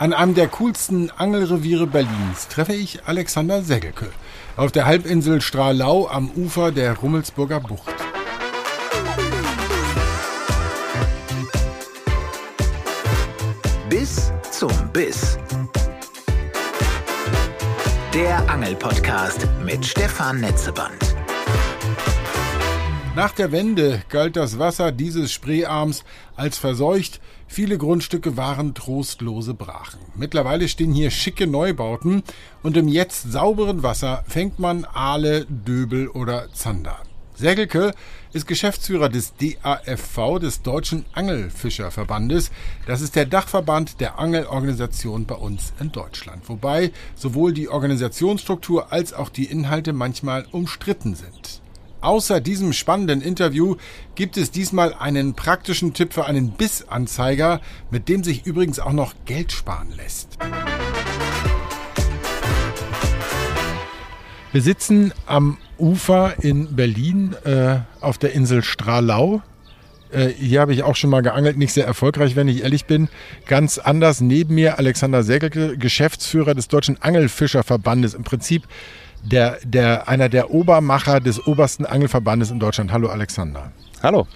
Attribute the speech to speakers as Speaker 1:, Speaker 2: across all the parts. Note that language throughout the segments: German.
Speaker 1: An einem der coolsten Angelreviere Berlins treffe ich Alexander Segelke auf der Halbinsel Strahlau am Ufer der Rummelsburger Bucht.
Speaker 2: Bis zum Biss. Der Angelpodcast mit Stefan Netzeband.
Speaker 1: Nach der Wende galt das Wasser dieses Spreearms als verseucht. Viele Grundstücke waren trostlose Brachen. Mittlerweile stehen hier schicke Neubauten und im jetzt sauberen Wasser fängt man Aale, Döbel oder Zander. Segelke ist Geschäftsführer des DAFV, des Deutschen Angelfischerverbandes. Das ist der Dachverband der Angelorganisation bei uns in Deutschland. Wobei sowohl die Organisationsstruktur als auch die Inhalte manchmal umstritten sind. Außer diesem spannenden Interview gibt es diesmal einen praktischen Tipp für einen Bissanzeiger, mit dem sich übrigens auch noch Geld sparen lässt. Wir sitzen am Ufer in Berlin äh, auf der Insel Strahlau. Äh, hier habe ich auch schon mal geangelt, nicht sehr erfolgreich, wenn ich ehrlich bin. Ganz anders neben mir Alexander Segelke, Geschäftsführer des Deutschen Angelfischerverbandes. Im Prinzip der, der, einer der Obermacher des obersten Angelverbandes in Deutschland. Hallo Alexander.
Speaker 3: Hallo.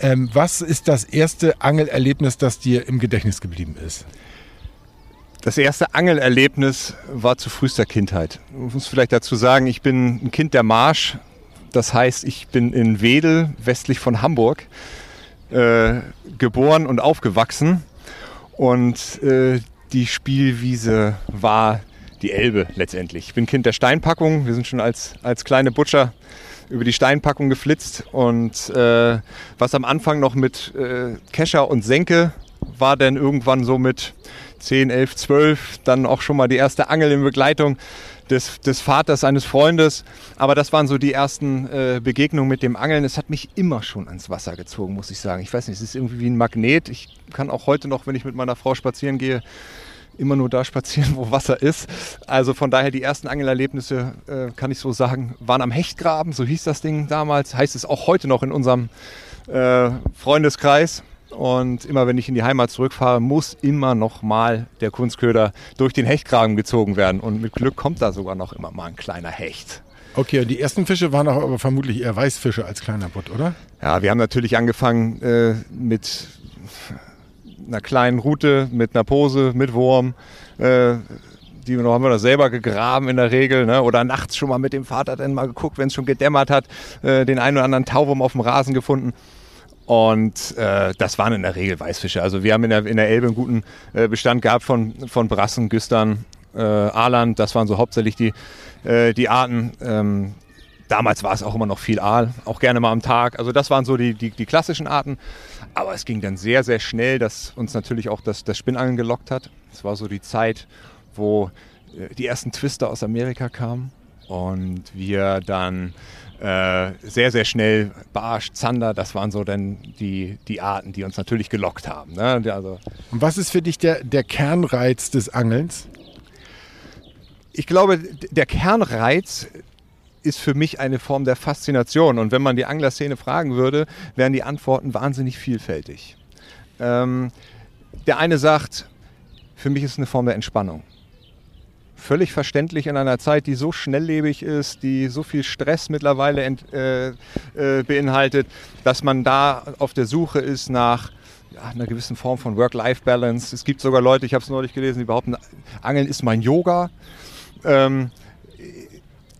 Speaker 1: Ähm, was ist das erste Angelerlebnis, das dir im Gedächtnis geblieben ist?
Speaker 3: Das erste Angelerlebnis war zu frühester Kindheit. Ich muss vielleicht dazu sagen, ich bin ein Kind der Marsch. Das heißt, ich bin in Wedel, westlich von Hamburg, äh, geboren und aufgewachsen. Und äh, die Spielwiese war die Elbe letztendlich. Ich bin Kind der Steinpackung. Wir sind schon als, als kleine Butcher über die Steinpackung geflitzt. Und äh, was am Anfang noch mit äh, Kescher und Senke war, dann irgendwann so mit 10, 11, 12 dann auch schon mal die erste Angel in Begleitung des, des Vaters eines Freundes. Aber das waren so die ersten äh, Begegnungen mit dem Angeln. Es hat mich immer schon ans Wasser gezogen, muss ich sagen. Ich weiß nicht, es ist irgendwie wie ein Magnet. Ich kann auch heute noch, wenn ich mit meiner Frau spazieren gehe, immer nur da spazieren, wo Wasser ist. Also von daher die ersten Angelerlebnisse, äh, kann ich so sagen, waren am Hechtgraben, so hieß das Ding damals. Heißt es auch heute noch in unserem äh, Freundeskreis. Und immer wenn ich in die Heimat zurückfahre, muss immer noch mal der Kunstköder durch den Hechtgraben gezogen werden. Und mit Glück kommt da sogar noch immer mal ein kleiner Hecht.
Speaker 1: Okay, die ersten Fische waren auch aber vermutlich eher Weißfische als kleiner Butt, oder?
Speaker 3: Ja, wir haben natürlich angefangen äh, mit einer kleinen Route mit einer Pose, mit Wurm. Äh, die haben wir noch selber gegraben in der Regel. Ne? Oder nachts schon mal mit dem Vater dann mal geguckt, wenn es schon gedämmert hat, äh, den einen oder anderen Tauwurm auf dem Rasen gefunden. Und äh, das waren in der Regel Weißfische. Also wir haben in der, in der Elbe einen guten äh, Bestand gehabt von, von Brassen, Güstern, äh, Aaland. Das waren so hauptsächlich die, äh, die Arten. Ähm, damals war es auch immer noch viel Aal, auch gerne mal am Tag. Also das waren so die, die, die klassischen Arten. Aber es ging dann sehr, sehr schnell, dass uns natürlich auch das, das Spinnangeln gelockt hat. Es war so die Zeit, wo äh, die ersten Twister aus Amerika kamen und wir dann äh, sehr, sehr schnell Barsch, Zander, das waren so dann die, die Arten, die uns natürlich gelockt haben. Ne?
Speaker 1: Also, und was ist für dich der, der Kernreiz des Angelns?
Speaker 3: Ich glaube, der Kernreiz ist für mich eine Form der Faszination. Und wenn man die Anglerszene fragen würde, wären die Antworten wahnsinnig vielfältig. Ähm, der eine sagt, für mich ist es eine Form der Entspannung. Völlig verständlich in einer Zeit, die so schnelllebig ist, die so viel Stress mittlerweile ent, äh, äh, beinhaltet, dass man da auf der Suche ist nach ja, einer gewissen Form von Work-Life-Balance. Es gibt sogar Leute, ich habe es neulich gelesen, die behaupten, Angeln ist mein Yoga. Ähm,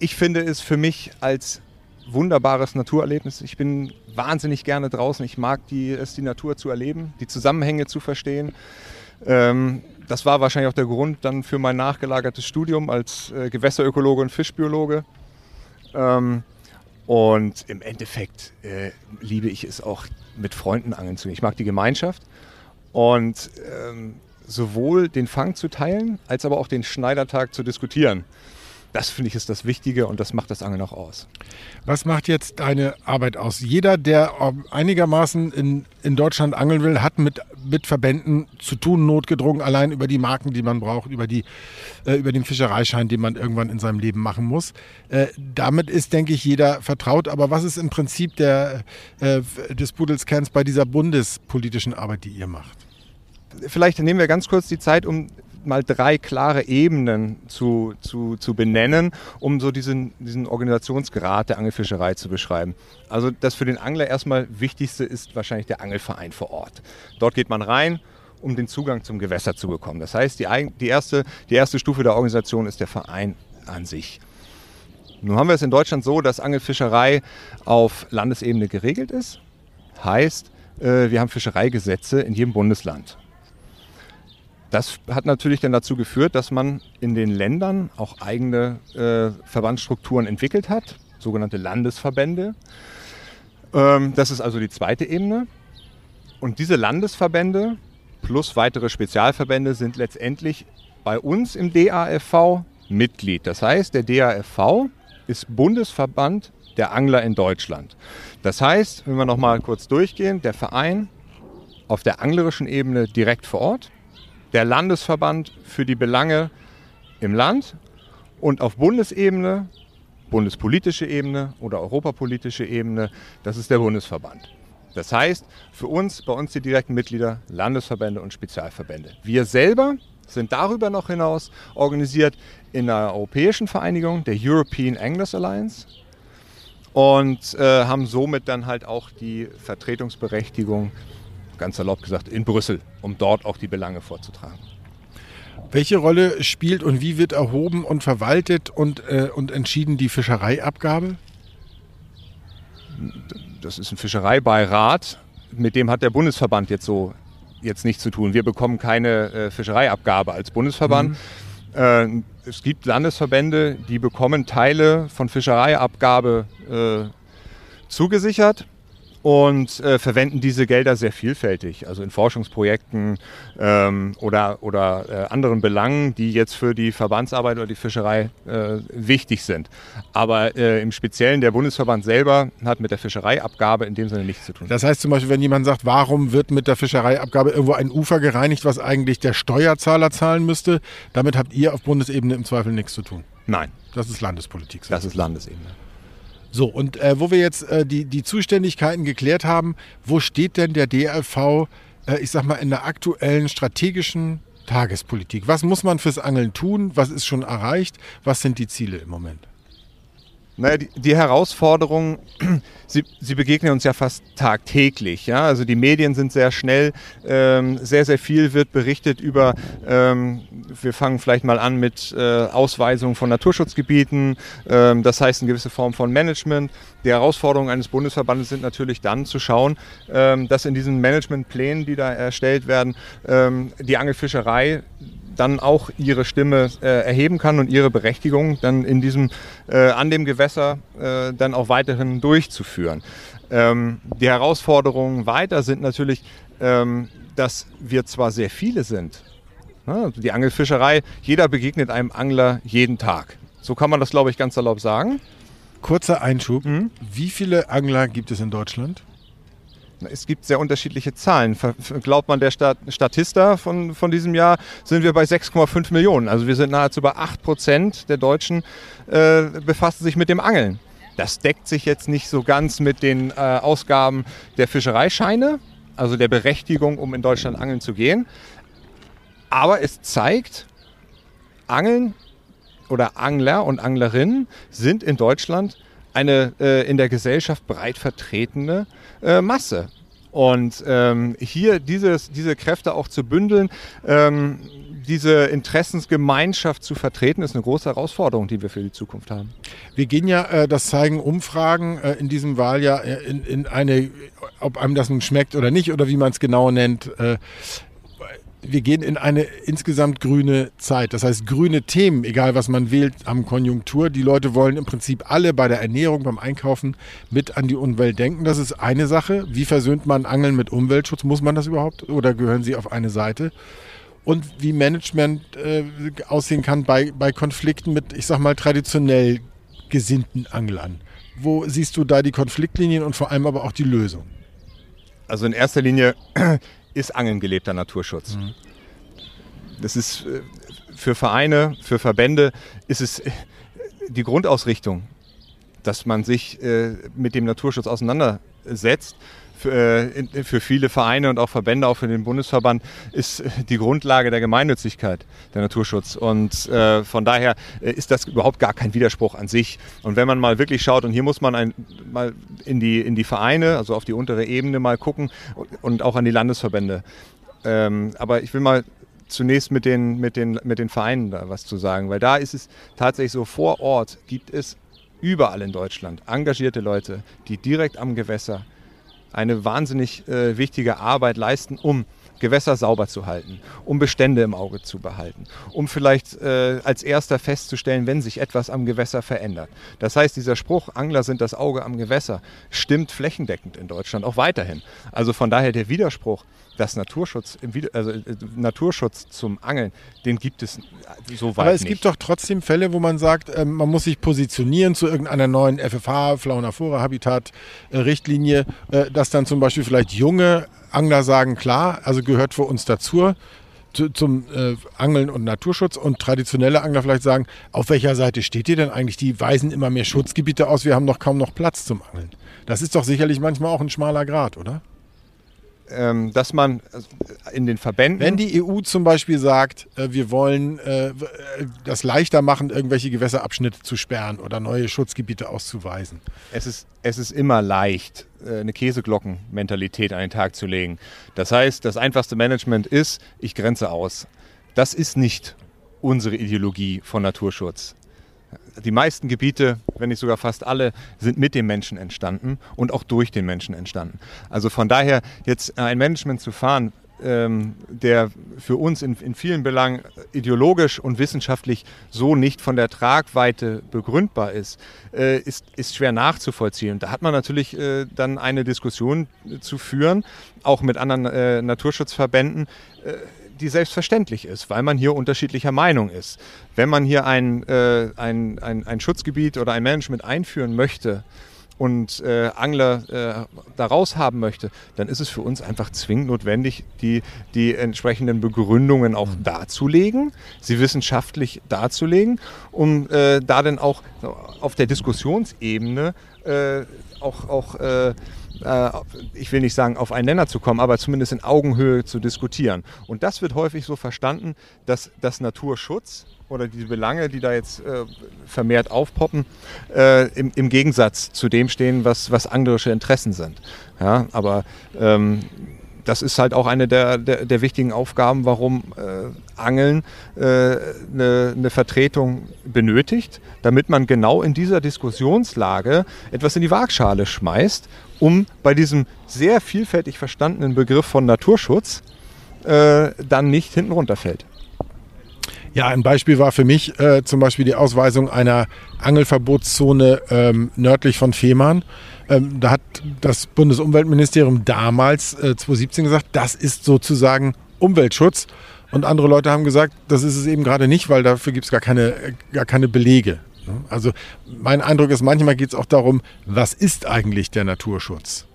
Speaker 3: ich finde es für mich als wunderbares Naturerlebnis. Ich bin wahnsinnig gerne draußen. Ich mag die, es, die Natur zu erleben, die Zusammenhänge zu verstehen. Ähm, das war wahrscheinlich auch der Grund dann für mein nachgelagertes Studium als äh, Gewässerökologe und Fischbiologe. Ähm, und im Endeffekt äh, liebe ich es auch mit Freunden angeln zu gehen. Ich mag die Gemeinschaft und ähm, sowohl den Fang zu teilen, als aber auch den Schneidertag zu diskutieren. Das finde ich ist das Wichtige und das macht das Angeln auch aus.
Speaker 1: Was macht jetzt deine Arbeit aus? Jeder, der einigermaßen in, in Deutschland angeln will, hat mit, mit Verbänden zu tun, notgedrungen, allein über die Marken, die man braucht, über, die, äh, über den Fischereischein, den man irgendwann in seinem Leben machen muss. Äh, damit ist, denke ich, jeder vertraut. Aber was ist im Prinzip der, äh, des Pudelskerns bei dieser bundespolitischen Arbeit, die ihr macht?
Speaker 3: vielleicht nehmen wir ganz kurz die Zeit, um mal drei klare Ebenen zu, zu, zu benennen, um so diesen, diesen Organisationsgrad der Angelfischerei zu beschreiben. Also das für den Angler erstmal Wichtigste ist wahrscheinlich der Angelverein vor Ort. Dort geht man rein, um den Zugang zum Gewässer zu bekommen. Das heißt, die, die, erste, die erste Stufe der Organisation ist der Verein an sich. Nun haben wir es in Deutschland so, dass Angelfischerei auf Landesebene geregelt ist. Heißt, äh, wir haben Fischereigesetze in jedem Bundesland. Das hat natürlich dann dazu geführt, dass man in den Ländern auch eigene äh, Verbandsstrukturen entwickelt hat, sogenannte Landesverbände. Ähm, das ist also die zweite Ebene. Und diese Landesverbände plus weitere Spezialverbände sind letztendlich bei uns im DAFV Mitglied. Das heißt, der DAFV ist Bundesverband der Angler in Deutschland. Das heißt, wenn wir noch mal kurz durchgehen, der Verein auf der anglerischen Ebene direkt vor Ort, der Landesverband für die Belange im Land und auf Bundesebene, bundespolitische Ebene oder europapolitische Ebene, das ist der Bundesverband. Das heißt, für uns, bei uns die direkten Mitglieder, Landesverbände und Spezialverbände. Wir selber sind darüber noch hinaus organisiert in einer europäischen Vereinigung, der European Anglers Alliance, und äh, haben somit dann halt auch die Vertretungsberechtigung ganz salopp gesagt, in Brüssel, um dort auch die Belange vorzutragen.
Speaker 1: Welche Rolle spielt und wie wird erhoben und verwaltet und, äh, und entschieden die Fischereiabgabe?
Speaker 3: Das ist ein Fischereibeirat, mit dem hat der Bundesverband jetzt so jetzt nichts zu tun. Wir bekommen keine äh, Fischereiabgabe als Bundesverband. Mhm. Äh, es gibt Landesverbände, die bekommen Teile von Fischereiabgabe äh, zugesichert und äh, verwenden diese Gelder sehr vielfältig, also in Forschungsprojekten ähm, oder, oder äh, anderen Belangen, die jetzt für die Verbandsarbeit oder die Fischerei äh, wichtig sind. Aber äh, im Speziellen der Bundesverband selber hat mit der Fischereiabgabe in dem Sinne nichts zu tun.
Speaker 1: Das heißt zum Beispiel, wenn jemand sagt, warum wird mit der Fischereiabgabe irgendwo ein Ufer gereinigt, was eigentlich der Steuerzahler zahlen müsste, damit habt ihr auf Bundesebene im Zweifel nichts zu tun.
Speaker 3: Nein.
Speaker 1: Das ist Landespolitik.
Speaker 3: Das ist Landesebene.
Speaker 1: So, und äh, wo wir jetzt äh, die, die Zuständigkeiten geklärt haben, wo steht denn der DLV, äh, ich sag mal, in der aktuellen strategischen Tagespolitik? Was muss man fürs Angeln tun? Was ist schon erreicht? Was sind die Ziele im Moment?
Speaker 3: Naja, die, die Herausforderungen, sie, sie, begegnen uns ja fast tagtäglich. Ja? Also die Medien sind sehr schnell, ähm, sehr, sehr viel wird berichtet über, ähm, wir fangen vielleicht mal an mit äh, Ausweisung von Naturschutzgebieten, ähm, das heißt eine gewisse Form von Management. Die Herausforderungen eines Bundesverbandes sind natürlich dann zu schauen, ähm, dass in diesen Managementplänen, die da erstellt werden, ähm, die Angelfischerei dann auch ihre Stimme äh, erheben kann und ihre Berechtigung dann in diesem, äh, an dem Gewässer äh, dann auch weiterhin durchzuführen. Ähm, die Herausforderungen weiter sind natürlich, ähm, dass wir zwar sehr viele sind, ne? die Angelfischerei, jeder begegnet einem Angler jeden Tag. So kann man das, glaube ich, ganz salopp sagen.
Speaker 1: Kurzer Einschub. Mhm. Wie viele Angler gibt es in Deutschland?
Speaker 3: Es gibt sehr unterschiedliche Zahlen. Glaubt man der Statista von, von diesem Jahr, sind wir bei 6,5 Millionen. Also wir sind nahezu bei 8 Prozent der Deutschen äh, befassen sich mit dem Angeln. Das deckt sich jetzt nicht so ganz mit den äh, Ausgaben der Fischereischeine, also der Berechtigung, um in Deutschland angeln zu gehen. Aber es zeigt, Angeln oder Angler und Anglerinnen sind in Deutschland eine äh, in der Gesellschaft breit vertretene äh, Masse. Und ähm, hier dieses, diese Kräfte auch zu bündeln, ähm, diese Interessensgemeinschaft zu vertreten, ist eine große Herausforderung, die wir für die Zukunft haben.
Speaker 1: Wir gehen ja, äh, das zeigen Umfragen äh, in diesem Wahljahr, äh, in, in, eine, ob einem das nun schmeckt oder nicht, oder wie man es genau nennt, äh, wir gehen in eine insgesamt grüne Zeit. Das heißt, grüne Themen, egal was man wählt, haben Konjunktur. Die Leute wollen im Prinzip alle bei der Ernährung, beim Einkaufen mit an die Umwelt denken. Das ist eine Sache. Wie versöhnt man Angeln mit Umweltschutz? Muss man das überhaupt oder gehören sie auf eine Seite? Und wie Management äh, aussehen kann bei, bei Konflikten mit, ich sag mal, traditionell gesinnten Anglern. Wo siehst du da die Konfliktlinien und vor allem aber auch die Lösung?
Speaker 3: Also in erster Linie ist Angeln gelebter Naturschutz. Das ist äh, für Vereine, für Verbände ist es äh, die Grundausrichtung, dass man sich äh, mit dem Naturschutz auseinandersetzt. Für, äh, für viele Vereine und auch Verbände, auch für den Bundesverband, ist die Grundlage der Gemeinnützigkeit, der Naturschutz. Und äh, von daher äh, ist das überhaupt gar kein Widerspruch an sich. Und wenn man mal wirklich schaut, und hier muss man ein, mal in die, in die Vereine, also auf die untere Ebene mal gucken und, und auch an die Landesverbände. Ähm, aber ich will mal zunächst mit den, mit, den, mit den Vereinen da was zu sagen, weil da ist es tatsächlich so, vor Ort gibt es überall in Deutschland engagierte Leute, die direkt am Gewässer eine wahnsinnig äh, wichtige Arbeit leisten, um Gewässer sauber zu halten, um Bestände im Auge zu behalten, um vielleicht äh, als erster festzustellen, wenn sich etwas am Gewässer verändert. Das heißt, dieser Spruch, Angler sind das Auge am Gewässer, stimmt flächendeckend in Deutschland auch weiterhin. Also von daher der Widerspruch, dass Naturschutz, also äh, Naturschutz zum Angeln, den gibt es so weit
Speaker 1: Aber es
Speaker 3: nicht.
Speaker 1: gibt doch trotzdem Fälle, wo man sagt, ähm, man muss sich positionieren zu irgendeiner neuen FFH, Fauna Flora Habitat äh, Richtlinie, äh, dass dann zum Beispiel vielleicht junge Angler sagen, klar, also gehört für uns dazu zu, zum äh, Angeln und Naturschutz und traditionelle Angler vielleicht sagen, auf welcher Seite steht ihr denn eigentlich? Die weisen immer mehr Schutzgebiete aus, wir haben doch kaum noch Platz zum Angeln. Das ist doch sicherlich manchmal auch ein schmaler Grad, oder?
Speaker 3: Ähm, dass man in den Verbänden.
Speaker 1: Wenn die EU zum Beispiel sagt, äh, wir wollen äh, das leichter machen, irgendwelche Gewässerabschnitte zu sperren oder neue Schutzgebiete auszuweisen.
Speaker 3: Es ist, es ist immer leicht, äh, eine Käseglockenmentalität an den Tag zu legen. Das heißt, das einfachste Management ist, ich grenze aus. Das ist nicht unsere Ideologie von Naturschutz die meisten Gebiete, wenn nicht sogar fast alle, sind mit dem Menschen entstanden und auch durch den Menschen entstanden. Also von daher jetzt ein Management zu fahren, ähm, der für uns in, in, vielen Belangen ideologisch und wissenschaftlich so nicht von der Tragweite begründbar ist, äh, ist, ist, schwer nachzuvollziehen. Da hat man natürlich äh, dann eine Diskussion zu führen, auch mit anderen äh, Naturschutzverbänden äh, die selbstverständlich ist, weil man hier unterschiedlicher Meinung ist. Wenn man hier ein, äh, ein, ein, ein Schutzgebiet oder ein Management einführen möchte, und äh, Angler äh, da raus haben möchte, dann ist es für uns einfach zwingend notwendig, die, die entsprechenden Begründungen auch darzulegen, sie wissenschaftlich darzulegen, um äh, da dann auch auf der Diskussionsebene äh, auch, auch äh, äh, ich will nicht sagen, auf einen Nenner zu kommen, aber zumindest in Augenhöhe zu diskutieren. Und das wird häufig so verstanden, dass das Naturschutz oder diese Belange, die da jetzt äh, vermehrt aufpoppen, äh, im, im, Gegensatz zu dem stehen, was, was anglerische Interessen sind. Ja, aber ähm, das ist halt auch eine der, der, der wichtigen Aufgaben, warum äh, Angeln eine äh, ne, ne Vertretung benötigt, damit man genau in dieser Diskussionslage etwas in die Waagschale schmeißt, um bei diesem sehr vielfältig verstandenen Begriff von Naturschutz äh, dann nicht hinten runterfällt.
Speaker 1: Ja, ein Beispiel war für mich äh, zum Beispiel die Ausweisung einer Angelverbotszone ähm, nördlich von Fehmarn. Ähm, da hat das Bundesumweltministerium damals, äh, 2017, gesagt, das ist sozusagen Umweltschutz. Und andere Leute haben gesagt, das ist es eben gerade nicht, weil dafür gibt es gar keine, gar keine Belege. Also mein Eindruck ist, manchmal geht es auch darum, was ist eigentlich der Naturschutz?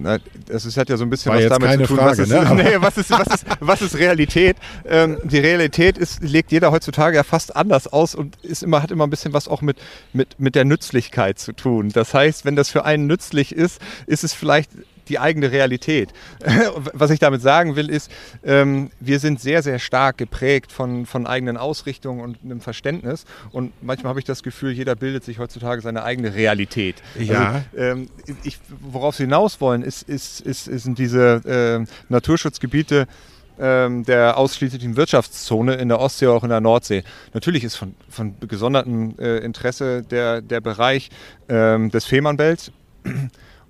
Speaker 3: Na, das ist, hat ja so ein bisschen
Speaker 1: War
Speaker 3: was damit zu tun,
Speaker 1: Frage,
Speaker 3: was, ist,
Speaker 1: ne?
Speaker 3: nee, was, ist, was, ist, was ist Realität? Ähm, die Realität ist, legt jeder heutzutage ja fast anders aus und ist immer, hat immer ein bisschen was auch mit, mit, mit der Nützlichkeit zu tun. Das heißt, wenn das für einen nützlich ist, ist es vielleicht die eigene Realität. Was ich damit sagen will, ist, ähm, wir sind sehr, sehr stark geprägt von, von eigenen Ausrichtungen und einem Verständnis. Und manchmal habe ich das Gefühl, jeder bildet sich heutzutage seine eigene Realität.
Speaker 1: Ja.
Speaker 3: Also, ähm, ich, worauf Sie hinaus wollen, ist, ist, ist, sind diese äh, Naturschutzgebiete, ähm, der ausschließlichen Wirtschaftszone in der Ostsee, auch in der Nordsee. Natürlich ist von, von gesondertem äh, Interesse der, der Bereich ähm, des Fehmarnbelts.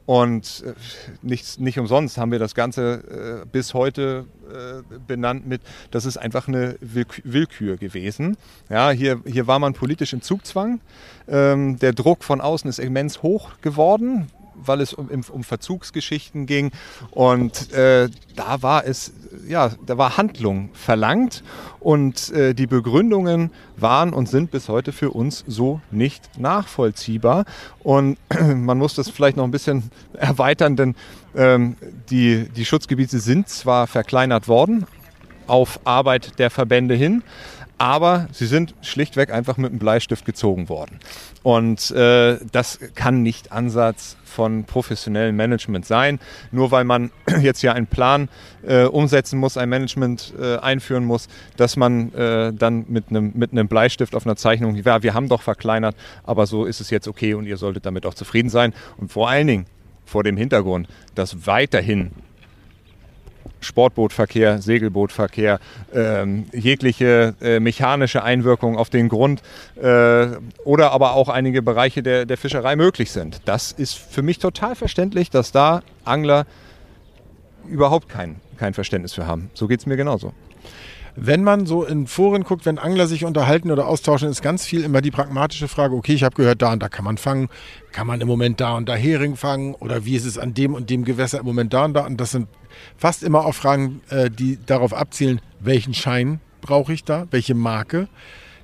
Speaker 3: Und äh, nicht, nicht umsonst haben wir das Ganze äh, bis heute äh, benannt mit, das ist einfach eine Willkür gewesen. Ja, hier, hier war man politisch im Zugzwang. Ähm, der Druck von außen ist immens hoch geworden weil es um, um Verzugsgeschichten ging. Und äh, da war es, ja, da war Handlung verlangt und äh, die Begründungen waren und sind bis heute für uns so nicht nachvollziehbar. Und man muss das vielleicht noch ein bisschen erweitern, denn ähm, die, die Schutzgebiete sind zwar verkleinert worden, auf Arbeit der Verbände hin aber sie sind schlichtweg einfach mit einem Bleistift gezogen worden. Und äh, das kann nicht Ansatz von professionellem Management sein. Nur weil man jetzt ja einen Plan äh, umsetzen muss, ein Management äh, einführen muss, dass man äh, dann mit einem mit einem Bleistift auf einer Zeichnung, ja, wir haben doch verkleinert, aber so ist es jetzt okay und ihr solltet damit auch zufrieden sein. Und vor allen Dingen vor dem Hintergrund, dass weiterhin Sportbootverkehr, Segelbootverkehr, ähm, jegliche äh, mechanische Einwirkung auf den Grund äh, oder aber auch einige Bereiche der, der Fischerei möglich sind. Das ist für mich total verständlich, dass da Angler überhaupt kein, kein Verständnis für haben. So geht es mir genauso.
Speaker 1: Wenn man so in Foren guckt, wenn Angler sich unterhalten oder austauschen, ist ganz viel immer die pragmatische Frage, okay, ich habe gehört, da und da kann man fangen, kann man im Moment da und da Hering fangen oder wie ist es an dem und dem Gewässer im Moment da und da und das sind fast immer auch Fragen, äh, die darauf abzielen, welchen Schein brauche ich da, welche Marke.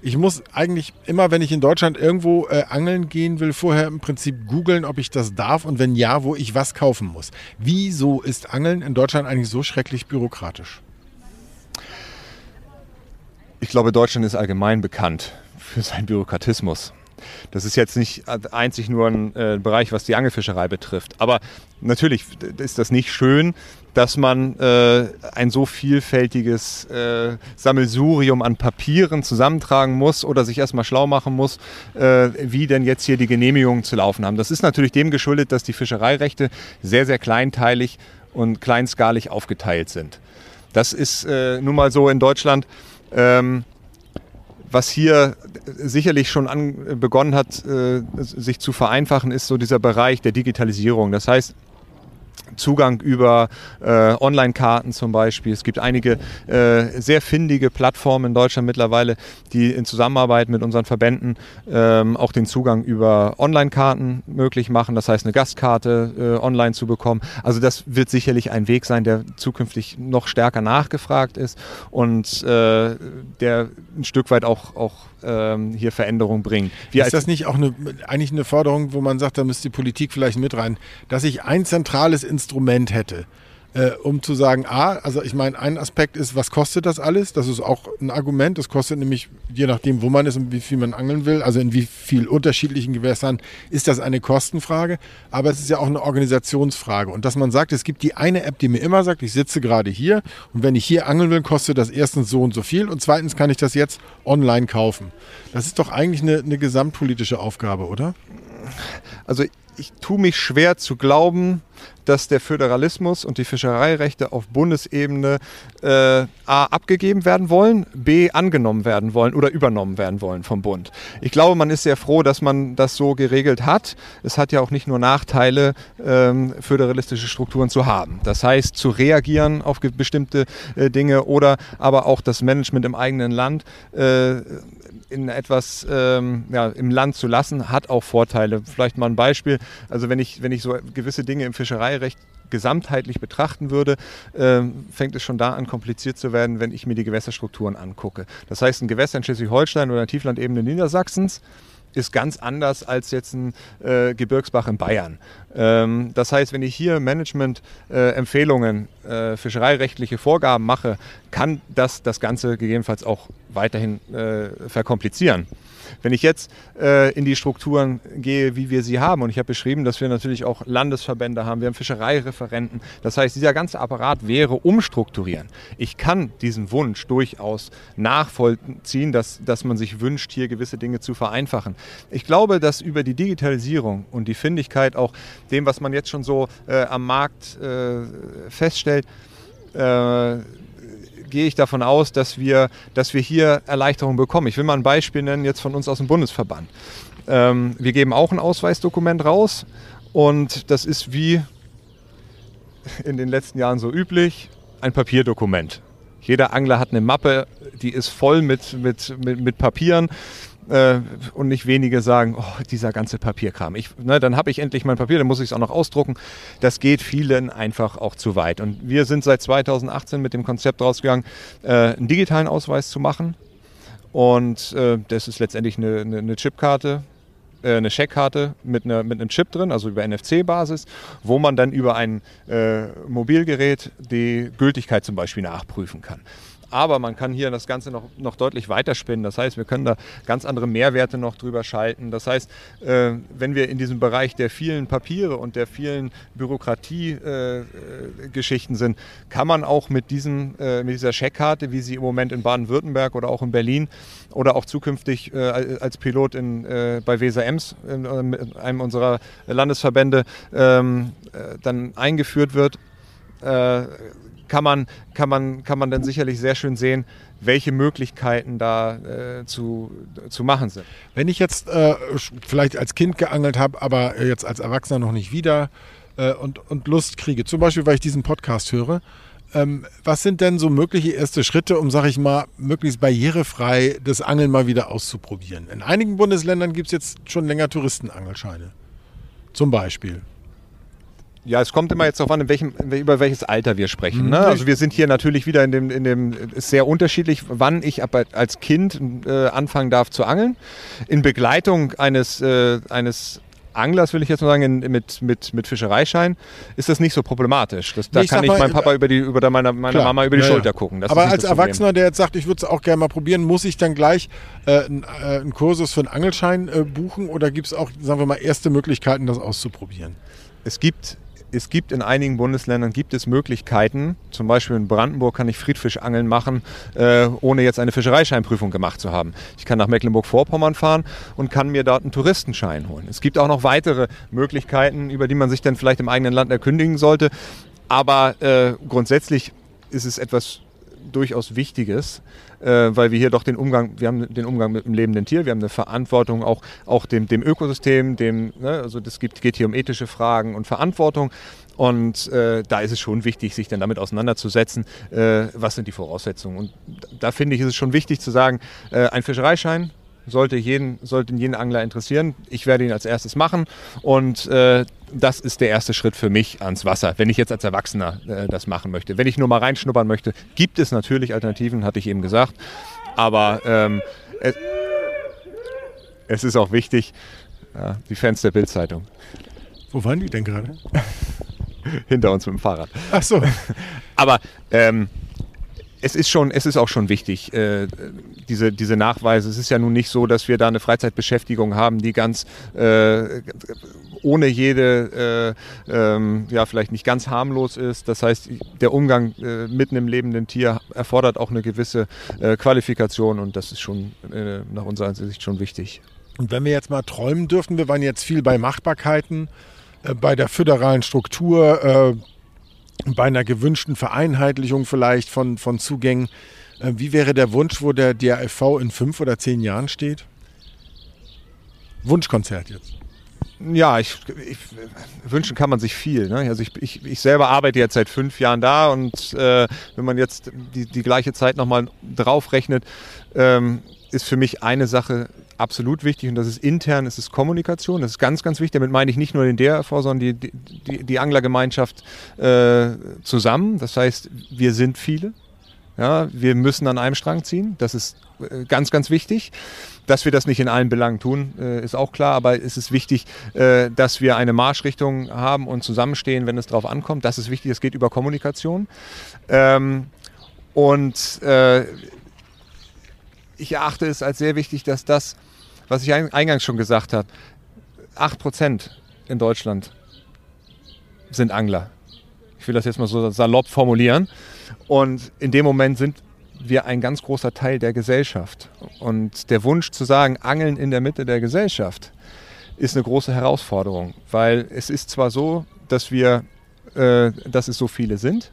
Speaker 1: Ich muss eigentlich immer, wenn ich in Deutschland irgendwo äh, angeln gehen will, vorher im Prinzip googeln, ob ich das darf und wenn ja, wo ich was kaufen muss. Wieso ist Angeln in Deutschland eigentlich so schrecklich bürokratisch?
Speaker 3: Ich glaube, Deutschland ist allgemein bekannt für seinen Bürokratismus. Das ist jetzt nicht einzig nur ein äh, Bereich, was die Angelfischerei betrifft. Aber natürlich ist das nicht schön, dass man äh, ein so vielfältiges äh, Sammelsurium an Papieren zusammentragen muss oder sich erstmal schlau machen muss, äh, wie denn jetzt hier die Genehmigungen zu laufen haben. Das ist natürlich dem geschuldet, dass die Fischereirechte sehr, sehr kleinteilig und kleinskalig aufgeteilt sind. Das ist äh, nun mal so in Deutschland. Ähm, was hier sicherlich schon an, begonnen hat, äh, sich zu vereinfachen, ist so dieser Bereich der Digitalisierung. Das heißt, Zugang über äh, Online-Karten zum Beispiel. Es gibt einige äh, sehr findige Plattformen in Deutschland mittlerweile, die in Zusammenarbeit mit unseren Verbänden ähm, auch den Zugang über Online-Karten möglich machen. Das heißt, eine Gastkarte äh, online zu bekommen. Also das wird sicherlich ein Weg sein, der zukünftig noch stärker nachgefragt ist und äh, der ein Stück weit auch, auch ähm, hier Veränderung bringen.
Speaker 1: Wir ist das nicht auch eine, eigentlich eine Forderung, wo man sagt, da müsste die Politik vielleicht mit rein, dass ich ein zentrales Instrument hätte, äh, um zu sagen, ah, also ich meine, ein Aspekt ist, was kostet das alles? Das ist auch ein Argument. Das kostet nämlich, je nachdem, wo man ist und wie viel man angeln will, also in wie viel unterschiedlichen Gewässern, ist das eine Kostenfrage. Aber es ist ja auch eine Organisationsfrage. Und dass man sagt, es gibt die eine App, die mir immer sagt, ich sitze gerade hier und wenn ich hier angeln will, kostet das erstens so und so viel und zweitens kann ich das jetzt online kaufen. Das ist doch eigentlich eine, eine gesamtpolitische Aufgabe, oder?
Speaker 3: Also ich tue mich schwer zu glauben, dass der Föderalismus und die Fischereirechte auf Bundesebene äh, A abgegeben werden wollen, B angenommen werden wollen oder übernommen werden wollen vom Bund. Ich glaube, man ist sehr froh, dass man das so geregelt hat. Es hat ja auch nicht nur Nachteile, ähm, föderalistische Strukturen zu haben. Das heißt, zu reagieren auf bestimmte äh, Dinge oder aber auch das Management im eigenen Land äh, in etwas ähm, ja, im Land zu lassen, hat auch Vorteile. Vielleicht mal ein Beispiel. Also wenn ich, wenn ich so gewisse Dinge im Fischereirecht gesamtheitlich betrachten würde, äh, fängt es schon da an, kompliziert zu werden, wenn ich mir die Gewässerstrukturen angucke. Das heißt, ein Gewässer in Schleswig-Holstein oder Tieflandebene Niedersachsens ist ganz anders als jetzt ein äh, Gebirgsbach in Bayern. Ähm, das heißt, wenn ich hier Management-Empfehlungen, äh, äh, fischereirechtliche Vorgaben mache, kann das das Ganze gegebenenfalls auch weiterhin äh, verkomplizieren. Wenn ich jetzt äh, in die Strukturen gehe, wie wir sie haben, und ich habe beschrieben, dass wir natürlich auch Landesverbände haben, wir haben Fischereireferenten, das heißt, dieser ganze Apparat wäre umstrukturieren. Ich kann diesen Wunsch durchaus nachvollziehen, dass, dass man sich wünscht, hier gewisse Dinge zu vereinfachen. Ich glaube, dass über die Digitalisierung und die Findigkeit auch dem, was man jetzt schon so äh, am Markt äh, feststellt, äh, gehe ich davon aus, dass wir, dass wir hier Erleichterungen bekommen. Ich will mal ein Beispiel nennen jetzt von uns aus dem Bundesverband. Ähm, wir geben auch ein Ausweisdokument raus und das ist wie in den letzten Jahren so üblich, ein Papierdokument. Jeder Angler hat eine Mappe, die ist voll mit, mit, mit, mit Papieren äh, und nicht wenige sagen, oh, dieser ganze Papierkram. Ich, ne, dann habe ich endlich mein Papier, dann muss ich es auch noch ausdrucken. Das geht vielen einfach auch zu weit. Und wir sind seit 2018 mit dem Konzept rausgegangen, äh, einen digitalen Ausweis zu machen. Und äh, das ist letztendlich eine, eine, eine Chipkarte, äh, eine Scheckkarte mit, einer, mit einem Chip drin, also über NFC-Basis, wo man dann über ein äh, Mobilgerät die Gültigkeit zum Beispiel nachprüfen kann. Aber man kann hier das Ganze noch, noch deutlich weiterspinnen. Das heißt, wir können da ganz andere Mehrwerte noch drüber schalten. Das heißt, äh, wenn wir in diesem Bereich der vielen Papiere und der vielen Bürokratie-Geschichten äh, sind, kann man auch mit, diesem, äh, mit dieser Scheckkarte, wie sie im Moment in Baden-Württemberg oder auch in Berlin oder auch zukünftig äh, als Pilot in, äh, bei Weser Ems, in, in einem unserer Landesverbände, ähm, äh, dann eingeführt wird, kann man, kann, man, kann man dann sicherlich sehr schön sehen, welche Möglichkeiten da äh, zu, zu machen sind.
Speaker 1: Wenn ich jetzt äh, vielleicht als Kind geangelt habe, aber jetzt als Erwachsener noch nicht wieder äh, und, und Lust kriege, zum Beispiel, weil ich diesen Podcast höre, ähm, was sind denn so mögliche erste Schritte, um, sag ich mal, möglichst barrierefrei das Angeln mal wieder auszuprobieren? In einigen Bundesländern gibt es jetzt schon länger Touristenangelscheine. Zum Beispiel.
Speaker 3: Ja, es kommt immer jetzt darauf an, in welchem, über welches Alter wir sprechen. Ne? Mhm. Also wir sind hier natürlich wieder in dem, in dem, ist sehr unterschiedlich, wann ich als Kind äh, anfangen darf zu angeln. In Begleitung eines, äh, eines Anglers, will ich jetzt mal sagen, in, mit, mit, mit Fischereischein, ist das nicht so problematisch. Das, da kann ich meinem Papa äh, über die, über meine, meine Mama über die ja, Schulter gucken.
Speaker 1: Das aber als Erwachsener, der jetzt sagt, ich würde es auch gerne mal probieren, muss ich dann gleich äh, einen, äh, einen Kursus für einen Angelschein äh, buchen oder gibt es auch, sagen wir mal, erste Möglichkeiten, das auszuprobieren?
Speaker 3: Es gibt es gibt in einigen Bundesländern gibt es Möglichkeiten, zum Beispiel in Brandenburg kann ich Friedfischangeln machen, äh, ohne jetzt eine Fischereischeinprüfung gemacht zu haben. Ich kann nach Mecklenburg-Vorpommern fahren und kann mir dort einen Touristenschein holen. Es gibt auch noch weitere Möglichkeiten, über die man sich dann vielleicht im eigenen Land erkündigen sollte. Aber äh, grundsätzlich ist es etwas durchaus Wichtiges, äh, weil wir hier doch den Umgang, wir haben den Umgang mit dem lebenden Tier, wir haben eine Verantwortung auch, auch dem, dem Ökosystem, dem, ne, also gibt, geht hier um ethische Fragen und Verantwortung. Und äh, da ist es schon wichtig, sich dann damit auseinanderzusetzen, äh, was sind die Voraussetzungen. Und da finde ich, ist es schon wichtig zu sagen, äh, ein Fischereischein sollte jeden, sollte jeden Angler interessieren. Ich werde ihn als erstes machen und äh, das ist der erste Schritt für mich ans Wasser, wenn ich jetzt als Erwachsener äh, das machen möchte. Wenn ich nur mal reinschnuppern möchte, gibt es natürlich Alternativen, hatte ich eben gesagt. Aber ähm, es, es, ist auch wichtig, ja, die Fans der Bildzeitung.
Speaker 1: Wo waren die denn gerade?
Speaker 3: Hinter uns mit dem Fahrrad.
Speaker 1: Ach so.
Speaker 3: Aber ähm, es ist schon, es ist auch schon wichtig, äh, diese, diese Nachweise. Es ist ja nun nicht so, dass wir da eine Freizeitbeschäftigung haben, die ganz äh, ohne jede, äh, ähm, ja, vielleicht nicht ganz harmlos ist. Das heißt, der Umgang äh, mit einem lebenden Tier erfordert auch eine gewisse äh, Qualifikation und das ist schon äh, nach unserer Sicht schon wichtig.
Speaker 1: Und wenn wir jetzt mal träumen dürften, wir waren jetzt viel bei Machbarkeiten, bei der föderalen Struktur, bei einer gewünschten Vereinheitlichung vielleicht von, von Zugängen. Wie wäre der Wunsch, wo der DAFV in fünf oder zehn Jahren steht? Wunschkonzert jetzt
Speaker 3: ja, ich, ich, wünschen kann man sich viel. Ne? Also ich, ich, ich selber arbeite jetzt seit fünf Jahren da und äh, wenn man jetzt die, die gleiche Zeit nochmal draufrechnet, ähm, ist für mich eine Sache absolut wichtig und das ist intern, es ist Kommunikation, das ist ganz, ganz wichtig. Damit meine ich nicht nur den DRV, sondern die, die, die Anglergemeinschaft äh, zusammen. Das heißt, wir sind viele. Ja, wir müssen an einem Strang ziehen. Das ist äh, ganz, ganz wichtig. Dass wir das nicht in allen Belangen tun, äh, ist auch klar, aber es ist wichtig, äh, dass wir eine Marschrichtung haben und zusammenstehen, wenn es darauf ankommt. Das ist wichtig, es geht über Kommunikation. Ähm, und ich erachte es als sehr wichtig, dass das, was ich eingangs schon gesagt habe, 8% in Deutschland sind Angler. Ich will das jetzt mal so salopp formulieren. Und in dem Moment sind wir ein ganz großer Teil der Gesellschaft. Und der Wunsch zu sagen, Angeln in der Mitte der Gesellschaft, ist eine große Herausforderung, weil es ist zwar so, dass wir, äh, dass es so viele sind,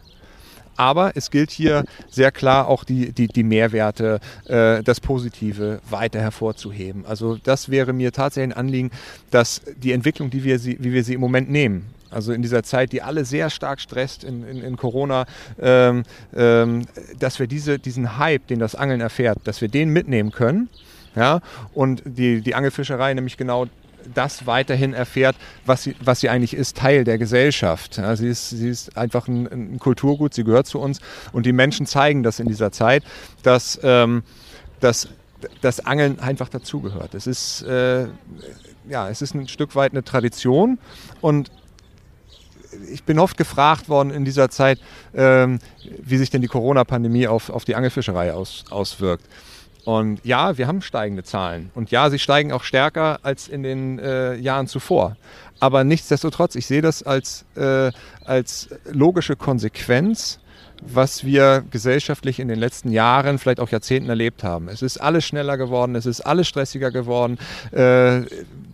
Speaker 3: aber es gilt hier sehr klar auch die, die, die Mehrwerte, äh, das Positive weiter hervorzuheben. Also das wäre mir tatsächlich ein Anliegen, dass die Entwicklung, die wir sie, wie wir sie im Moment nehmen, also in dieser Zeit, die alle sehr stark stresst in, in, in Corona, ähm, ähm, dass wir diese, diesen Hype, den das Angeln erfährt, dass wir den mitnehmen können. Ja, und die, die Angelfischerei nämlich genau das weiterhin erfährt, was sie, was sie eigentlich ist, Teil der Gesellschaft. Ja, sie, ist, sie ist einfach ein, ein, Kulturgut, sie gehört zu uns und die Menschen zeigen das in dieser Zeit, dass, ähm, dass das Angeln einfach dazugehört. Es ist, äh, ja, es ist ein Stück weit eine Tradition und ich bin oft gefragt worden in dieser Zeit, ähm, wie sich denn die Corona-Pandemie auf, auf die Angelfischerei aus, auswirkt. Und ja, wir haben steigende Zahlen. Und ja, sie steigen auch stärker als in den äh, Jahren zuvor. Aber nichtsdestotrotz, ich sehe das als, äh, als logische Konsequenz was wir gesellschaftlich in den letzten Jahren, vielleicht auch Jahrzehnten erlebt haben. Es ist alles schneller geworden, es ist alles stressiger geworden. Äh,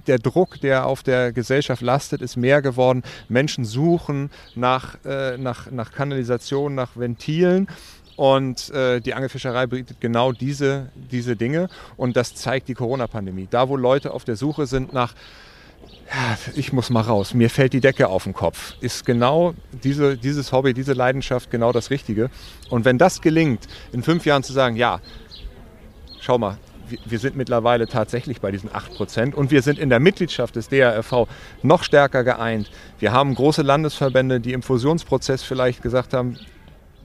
Speaker 3: der Druck, der auf der Gesellschaft lastet, ist mehr geworden. Menschen suchen nach, äh, nach, nach Kanalisation, nach Ventilen. Und äh, die Angelfischerei bietet genau diese, diese Dinge. Und das zeigt die Corona-Pandemie. Da, wo Leute auf der Suche sind nach ja, ich muss mal raus, mir fällt die Decke auf den Kopf, ist genau diese, dieses Hobby, diese Leidenschaft genau das Richtige. Und wenn das gelingt, in fünf Jahren zu sagen, ja, schau mal, wir sind mittlerweile tatsächlich bei diesen 8% und wir sind in der Mitgliedschaft des DRV noch stärker geeint. Wir haben große Landesverbände, die im Fusionsprozess vielleicht gesagt haben,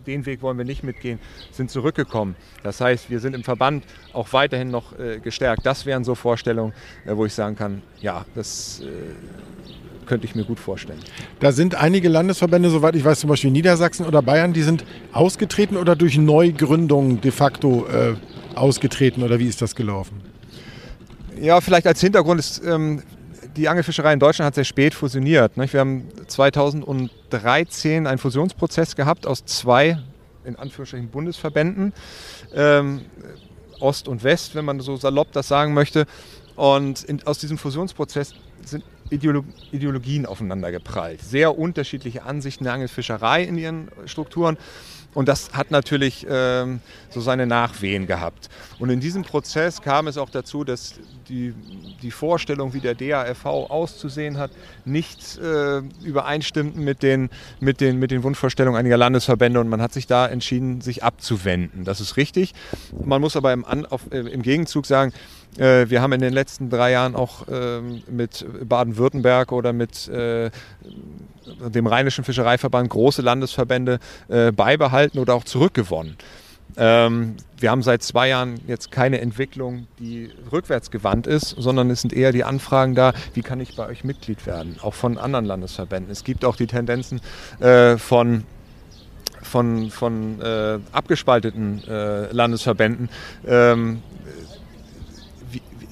Speaker 3: den Weg wollen wir nicht mitgehen, sind zurückgekommen. Das heißt, wir sind im Verband auch weiterhin noch äh, gestärkt. Das wären so Vorstellungen, äh, wo ich sagen kann, ja, das äh, könnte ich mir gut vorstellen.
Speaker 1: Da sind einige Landesverbände, soweit ich weiß, zum Beispiel Niedersachsen oder Bayern, die sind ausgetreten oder durch Neugründung de facto äh, ausgetreten oder wie ist das gelaufen?
Speaker 3: Ja, vielleicht als Hintergrund ist ähm, die Angelfischerei in Deutschland hat sehr spät fusioniert. Wir haben 2013 einen Fusionsprozess gehabt aus zwei, in Anführungsstrichen, Bundesverbänden, ähm, Ost und West, wenn man so salopp das sagen möchte. Und in, aus diesem Fusionsprozess sind Ideologien aufeinander geprallt. Sehr unterschiedliche Ansichten der Angelfischerei in ihren Strukturen. Und das hat natürlich ähm, so seine Nachwehen gehabt. Und in diesem Prozess kam es auch dazu, dass die, die Vorstellung, wie der DAFV auszusehen hat, nicht äh, übereinstimmten mit den, mit, den, mit den Wunschvorstellungen einiger Landesverbände. Und man hat sich da entschieden, sich abzuwenden. Das ist richtig. Man muss aber im, auf, äh, im Gegenzug sagen, wir haben in den letzten drei Jahren auch ähm, mit Baden-Württemberg oder mit äh, dem Rheinischen Fischereiverband große Landesverbände äh, beibehalten oder auch zurückgewonnen. Ähm, wir haben seit zwei Jahren jetzt keine Entwicklung, die rückwärts gewandt ist, sondern es sind eher die Anfragen da, wie kann ich bei euch Mitglied werden, auch von anderen Landesverbänden. Es gibt auch die Tendenzen äh, von von, von äh, abgespalteten äh, Landesverbänden, ähm,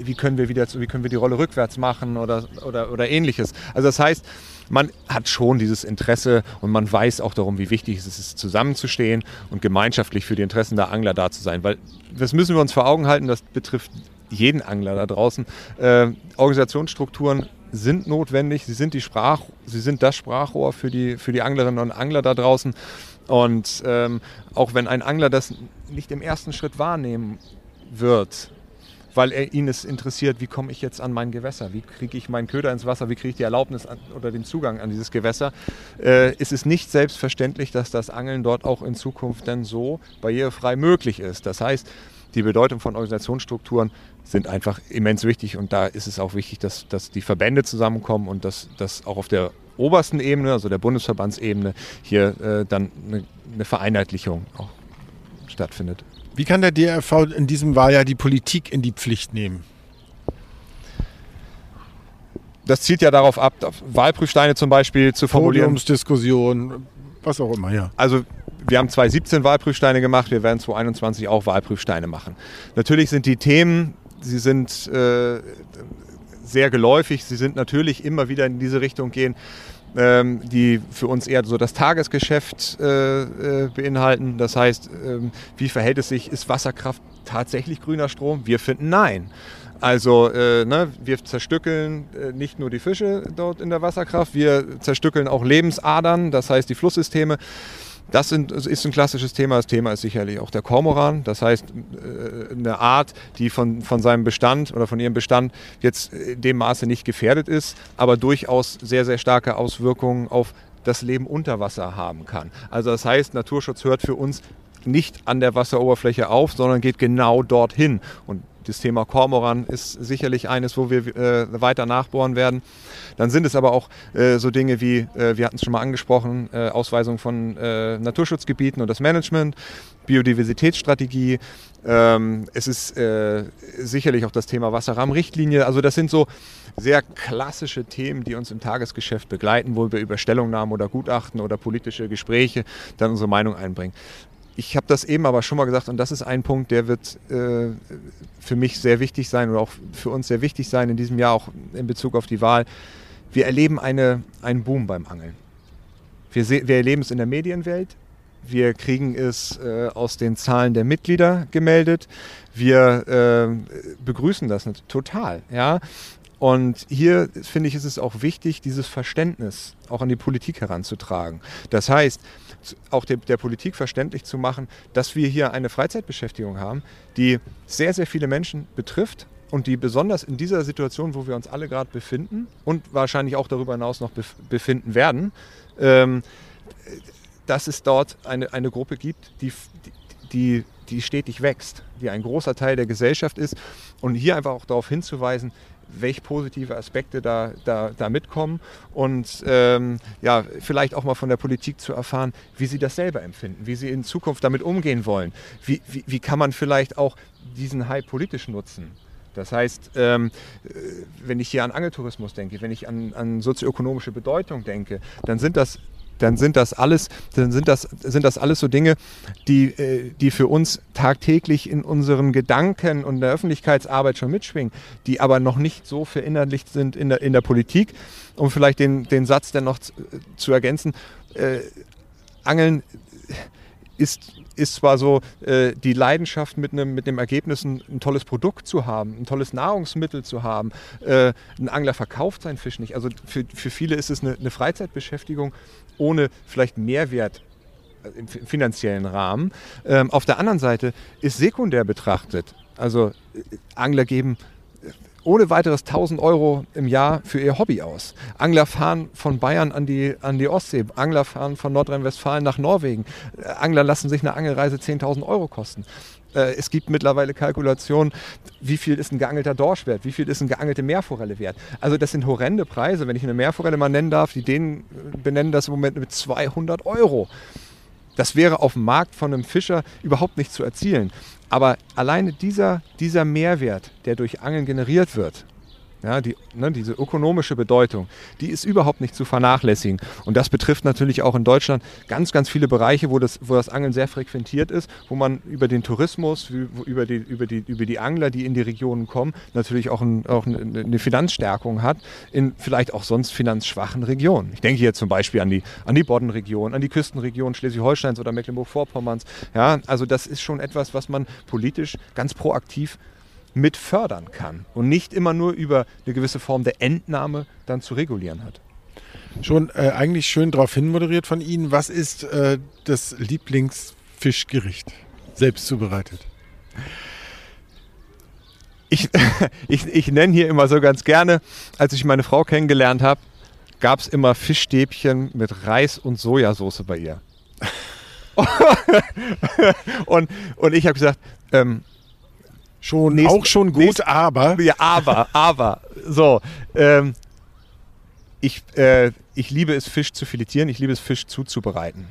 Speaker 3: wie können wir wieder, wie können wir die Rolle rückwärts machen oder, oder, oder ähnliches. Also das heißt, man hat schon dieses Interesse und man weiß auch darum, wie wichtig es ist, zusammenzustehen und gemeinschaftlich für die Interessen der Angler da zu sein. Weil das müssen wir uns vor Augen halten, das betrifft jeden Angler da draußen. Äh, Organisationsstrukturen sind notwendig, sie sind, die Sprach, sie sind das Sprachrohr für die, für die Anglerinnen und Angler da draußen. Und ähm, auch wenn ein Angler das nicht im ersten Schritt wahrnehmen wird, weil er ihn es interessiert, wie komme ich jetzt an mein Gewässer, wie kriege ich meinen Köder ins Wasser, wie kriege ich die Erlaubnis an, oder den Zugang an dieses Gewässer. Äh, ist es nicht selbstverständlich, dass das Angeln dort auch in Zukunft dann so barrierefrei möglich ist. Das heißt, die Bedeutung von Organisationsstrukturen sind einfach immens wichtig und da ist es auch wichtig, dass, dass die Verbände zusammenkommen und dass, dass auch auf der obersten Ebene, also der Bundesverbandsebene, hier äh, dann eine, eine Vereinheitlichung auch stattfindet.
Speaker 1: Wie kann der DRV in diesem Wahljahr die Politik in die Pflicht nehmen?
Speaker 3: Das zielt ja darauf ab, Wahlprüfsteine zum Beispiel zu formulieren.
Speaker 1: Podiumsdiskussion, was auch immer, ja.
Speaker 3: Also wir haben 2017 Wahlprüfsteine gemacht, wir werden 2021 auch Wahlprüfsteine machen. Natürlich sind die Themen, sie sind äh, sehr geläufig, sie sind natürlich immer wieder in diese Richtung gehen ähm, die für uns eher so das Tagesgeschäft äh, äh, beinhalten. Das heißt, ähm, wie verhält es sich? Ist Wasserkraft tatsächlich grüner Strom? Wir finden nein. Also äh, ne, wir zerstückeln äh, nicht nur die Fische dort in der Wasserkraft, wir zerstückeln auch Lebensadern, das heißt die Flusssysteme. Das ist ein klassisches Thema. Das Thema ist sicherlich auch der Kormoran. Das heißt, äh, eine Art, die von, von seinem Bestand oder von ihrem Bestand jetzt in dem Maße nicht gefährdet ist, aber durchaus sehr, sehr starke Auswirkungen auf das Leben unter Wasser haben kann. Also das heißt, Naturschutz hört für uns nicht an der Wasseroberfläche auf, sondern geht genau dorthin. Und Das Thema Kormoran ist sicherlich eines, wo wir äh, weiter nachbohren werden. Dann sind es aber auch äh, so Dinge wie, äh, wir hatten es schon mal angesprochen, äh, Ausweisung von äh, Naturschutzgebieten und das Management, Biodiversitätsstrategie. Ähm, es ist äh, sicherlich auch das Thema Wasserrahmenrichtlinie. Also das sind so sehr klassische Themen, die uns im Tagesgeschäft begleiten, wo wir über Stellungnahmen oder Gutachten oder politische Gespräche dann unsere Meinung einbringen. Ich habe das eben aber schon mal gesagt und das ist ein Punkt, der wird äh, für mich sehr wichtig sein oder auch für uns sehr wichtig sein in diesem Jahr, auch in Bezug auf die Wahl. Wir erleben eine, einen Boom beim Angeln. Wir, wir erleben es in der Medienwelt, wir kriegen es äh, aus den Zahlen der Mitglieder gemeldet. Wir äh, begrüßen das total. Ja? Und hier finde ich, ist es auch wichtig, dieses Verständnis auch an die Politik heranzutragen. Das heißt, auch der, der, Politik verständlich zu machen, dass wir hier eine Freizeitbeschäftigung haben, die sehr, sehr viele Menschen betrifft und die besonders in dieser Situation, wo wir uns alle gerade befinden und wahrscheinlich auch darüber hinaus noch befinden werden, ähm, dass es dort eine, eine Gruppe gibt, die, die, die stetig wächst, die ein großer Teil der Gesellschaft ist. Und hier einfach auch darauf hinzuweisen, welche positive Aspekte da, da, da mitkommen und ähm, ja, vielleicht auch mal von der Politik zu erfahren, wie sie das selber empfinden, wie sie in Zukunft damit umgehen wollen. Wie, wie, wie kann man vielleicht auch diesen Hype politisch nutzen? Das heißt, ähm, äh, wenn ich hier an Angeltourismus denke, wenn ich an, an sozioökonomische Bedeutung denke, dann sind das dann sind das alles, dann sind das, sind das alles so Dinge, die, äh, die für uns tagtäglich in unseren Gedanken und der Öffentlichkeitsarbeit schon mitschwingen, die aber noch nicht so verinnerlicht sind in der, in der Politik. Um vielleicht den, den Satz dann noch zu, zu ergänzen, äh, Angeln ist ist zwar so äh, die Leidenschaft mit einem mit dem Ergebnis ein, ein, tolles Produkt zu haben, ein tolles Nahrungsmittel zu haben. Äh, ein Angler verkauft seinen Fisch nicht. Also für, für viele ist es eine, eine Freizeitbeschäftigung ohne vielleicht Mehrwert äh, im finanziellen Rahmen. Ähm, auf der anderen Seite ist sekundär betrachtet, also äh, Angler geben ohne weiteres 1000 Euro im Jahr für ihr Hobby aus. Angler fahren von Bayern an die, an die Ostsee, Angler fahren von Nordrhein-Westfalen nach Norwegen. Äh, Angler lassen sich eine Angelreise 10.000 Euro kosten. Äh, es gibt mittlerweile Kalkulationen, wie viel ist ein geangelter Dorsch wert, wie viel ist eine geangelte Meerforelle wert. Also das sind horrende Preise. Wenn ich eine Meerforelle mal nennen darf, die denen benennen das im Moment mit 200 Euro. Das wäre auf dem Markt von einem Fischer überhaupt nicht zu erzielen. Aber alleine dieser, dieser Mehrwert, der durch Angeln generiert wird, ja, die, ne, diese ökonomische Bedeutung, die ist überhaupt nicht zu vernachlässigen. Und das betrifft natürlich auch in Deutschland ganz, ganz viele Bereiche, wo das, wo das Angeln sehr frequentiert ist, wo man über den Tourismus, über die, über die, über die Angler, die in die Regionen kommen, natürlich auch, ein, auch eine Finanzstärkung hat in vielleicht auch sonst finanzschwachen Regionen. Ich denke hier zum Beispiel an die, an die Boddenregion, an die Küstenregion Schleswig-Holsteins oder Mecklenburg-Vorpommerns. Ja, also das ist schon etwas, was man politisch ganz proaktiv mit fördern kann und nicht immer nur über eine gewisse Form der Entnahme dann zu regulieren hat.
Speaker 1: Schon äh, eigentlich schön darauf hin moderiert von Ihnen. Was ist äh, das Lieblingsfischgericht? Selbst zubereitet.
Speaker 3: Ich, ich, ich nenne hier immer so ganz gerne, als ich meine Frau kennengelernt habe, gab es immer Fischstäbchen mit Reis und Sojasauce bei ihr. und, und ich habe gesagt, ähm,
Speaker 1: Schon, nächsten, auch schon gut, nächsten, aber.
Speaker 3: Ja, aber, aber. So. Ähm, ich, äh, ich liebe es, Fisch zu filetieren, ich liebe es, Fisch zuzubereiten.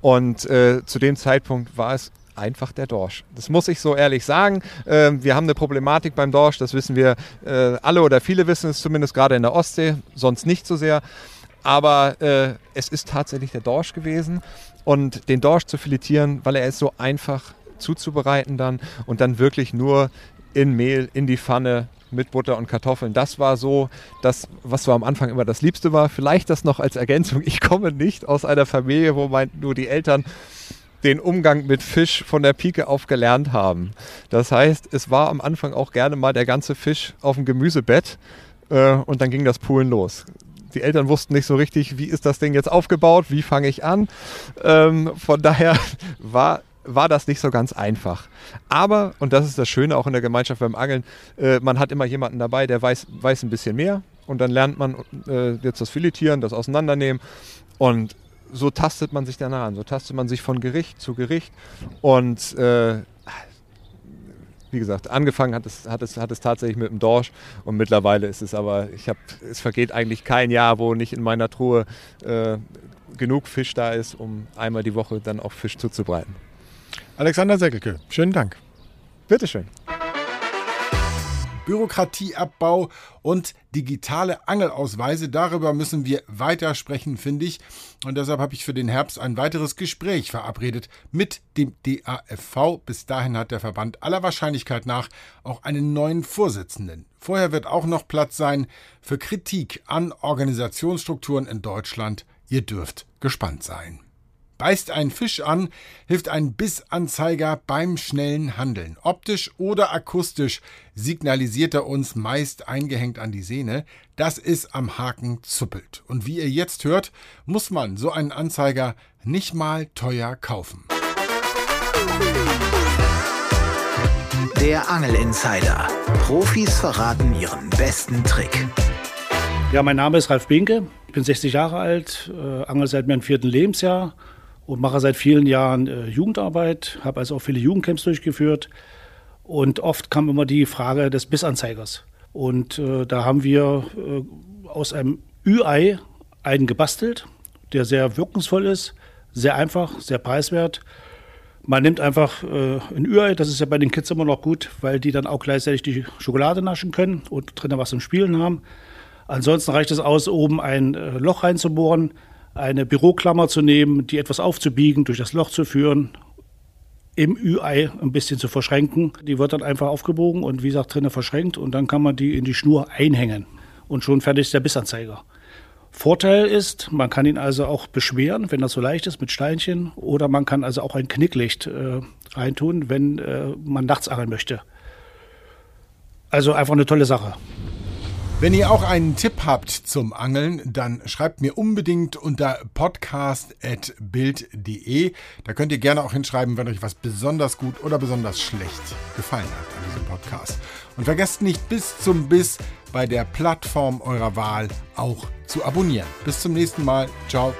Speaker 3: Und äh, zu dem Zeitpunkt war es einfach der Dorsch. Das muss ich so ehrlich sagen. Äh, wir haben eine Problematik beim Dorsch, das wissen wir äh, alle oder viele wissen es zumindest gerade in der Ostsee, sonst nicht so sehr. Aber äh, es ist tatsächlich der Dorsch gewesen. Und den Dorsch zu filetieren, weil er ist so einfach zuzubereiten dann und dann wirklich nur in Mehl, in die Pfanne mit Butter und Kartoffeln. Das war so das, was so am Anfang immer das Liebste war. Vielleicht das noch als Ergänzung. Ich komme nicht aus einer Familie, wo mein, nur die Eltern den Umgang mit Fisch von der Pike auf gelernt haben. Das heißt, es war am Anfang auch gerne mal der ganze Fisch auf dem Gemüsebett äh, und dann ging das Poolen los. Die Eltern wussten nicht so richtig, wie ist das Ding jetzt aufgebaut, wie fange ich an. Ähm, von daher war war das nicht so ganz einfach. Aber, und das ist das Schöne auch in der Gemeinschaft beim Angeln, äh, man hat immer jemanden dabei, der weiß, weiß ein bisschen mehr. Und dann lernt man äh, jetzt das Filetieren, das Auseinandernehmen. Und so tastet man sich danach an. So tastet man sich von Gericht zu Gericht. Und äh, wie gesagt, angefangen hat es, hat es, hat es tatsächlich mit dem Dorsch und mittlerweile ist es aber, ich habe, es vergeht eigentlich kein Jahr, wo nicht in meiner Truhe äh, genug Fisch da ist, um einmal die Woche dann auch Fisch zuzubereiten.
Speaker 1: Alexander Seckelke, schönen Dank.
Speaker 3: Bitteschön.
Speaker 1: Bürokratieabbau und digitale Angelausweise. Darüber müssen wir weiter sprechen, finde ich. Und deshalb habe ich für den Herbst ein weiteres Gespräch verabredet mit dem DAFV. Bis dahin hat der Verband aller Wahrscheinlichkeit nach auch einen neuen Vorsitzenden. Vorher wird auch noch Platz sein für Kritik an Organisationsstrukturen in Deutschland. Ihr dürft gespannt sein. Beißt ein Fisch an, hilft ein Bissanzeiger beim schnellen Handeln. Optisch oder akustisch signalisiert er uns meist eingehängt an die Sehne, dass es am Haken zuppelt. Und wie ihr jetzt hört, muss man so einen Anzeiger nicht mal teuer kaufen.
Speaker 2: Der Angel Insider. Profis verraten ihren besten Trick.
Speaker 4: Ja, mein Name ist Ralf Binke. Ich bin 60 Jahre alt, äh, angel seit meinem vierten Lebensjahr und mache seit vielen Jahren äh, Jugendarbeit, habe also auch viele Jugendcamps durchgeführt. Und oft kam immer die Frage des Bissanzeigers. Und äh, da haben wir äh, aus einem Ü-Ei einen gebastelt, der sehr wirkungsvoll ist, sehr einfach, sehr preiswert. Man nimmt einfach äh, ein Ü-Ei, das ist ja bei den Kids immer noch gut, weil die dann auch gleichzeitig die Schokolade naschen können und drinnen was zum Spielen haben. Ansonsten reicht es aus, oben ein äh, Loch reinzubohren, eine Büroklammer zu nehmen, die etwas aufzubiegen, durch das Loch zu führen, im Ü-Ei ein bisschen zu verschränken. Die wird dann einfach aufgebogen und wie gesagt drinnen verschränkt und dann kann man die in die Schnur einhängen und schon fertig ist der Bissanzeiger. Vorteil ist, man kann ihn also auch beschweren, wenn das so leicht ist mit Steinchen oder man kann also auch ein Knicklicht äh, reintun, wenn äh, man nachts angeln möchte. Also einfach eine tolle Sache.
Speaker 1: Wenn ihr auch einen Tipp habt zum Angeln, dann schreibt mir unbedingt unter podcast.bild.de. Da könnt ihr gerne auch hinschreiben, wenn euch was besonders gut oder besonders schlecht gefallen hat an diesem Podcast. Und vergesst nicht bis zum Biss bei der Plattform eurer Wahl auch zu abonnieren. Bis zum nächsten Mal. Ciao.